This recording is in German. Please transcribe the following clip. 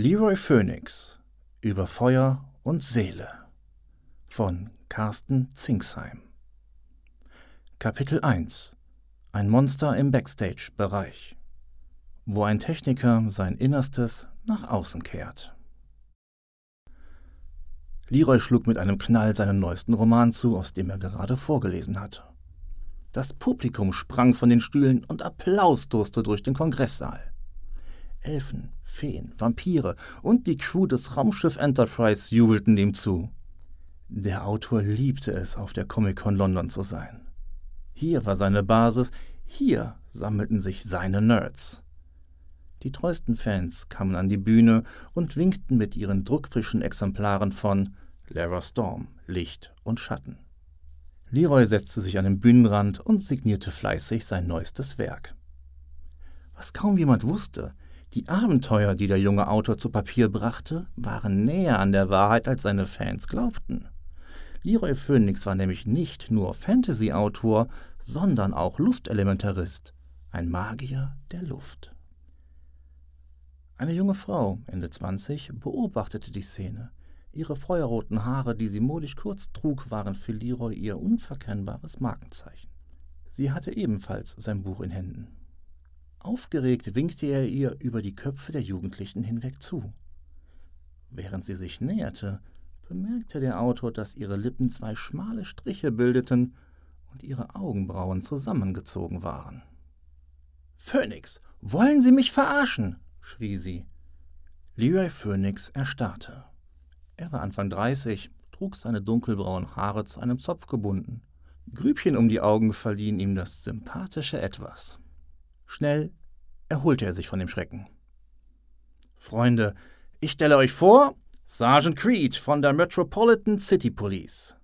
Leroy Phoenix über Feuer und Seele von Carsten Zingsheim Kapitel 1 Ein Monster im Backstage-Bereich Wo ein Techniker sein Innerstes nach außen kehrt. Leroy schlug mit einem Knall seinen neuesten Roman zu, aus dem er gerade vorgelesen hatte. Das Publikum sprang von den Stühlen und Applaus durste durch den Kongresssaal. Elfen, Feen, Vampire und die Crew des Raumschiff Enterprise jubelten ihm zu. Der Autor liebte es, auf der Comic-Con London zu sein. Hier war seine Basis, hier sammelten sich seine Nerds. Die treuesten Fans kamen an die Bühne und winkten mit ihren druckfrischen Exemplaren von Lara Storm, Licht und Schatten. Leroy setzte sich an den Bühnenrand und signierte fleißig sein neuestes Werk. Was kaum jemand wusste, die Abenteuer, die der junge Autor zu Papier brachte, waren näher an der Wahrheit, als seine Fans glaubten. Leroy Phoenix war nämlich nicht nur Fantasy-Autor, sondern auch Luftelementarist, ein Magier der Luft. Eine junge Frau, Ende 20, beobachtete die Szene. Ihre feuerroten Haare, die sie modisch kurz trug, waren für Leroy ihr unverkennbares Markenzeichen. Sie hatte ebenfalls sein Buch in Händen. Aufgeregt winkte er ihr über die Köpfe der Jugendlichen hinweg zu. Während sie sich näherte, bemerkte der Autor, dass ihre Lippen zwei schmale Striche bildeten und ihre Augenbrauen zusammengezogen waren. Phönix, wollen Sie mich verarschen? schrie sie. Leroy Phoenix erstarrte. Er war Anfang dreißig, trug seine dunkelbraunen Haare zu einem Zopf gebunden. Grübchen um die Augen verliehen ihm das sympathische Etwas. Schnell erholte er sich von dem Schrecken. Freunde, ich stelle euch vor, Sergeant Creed von der Metropolitan City Police.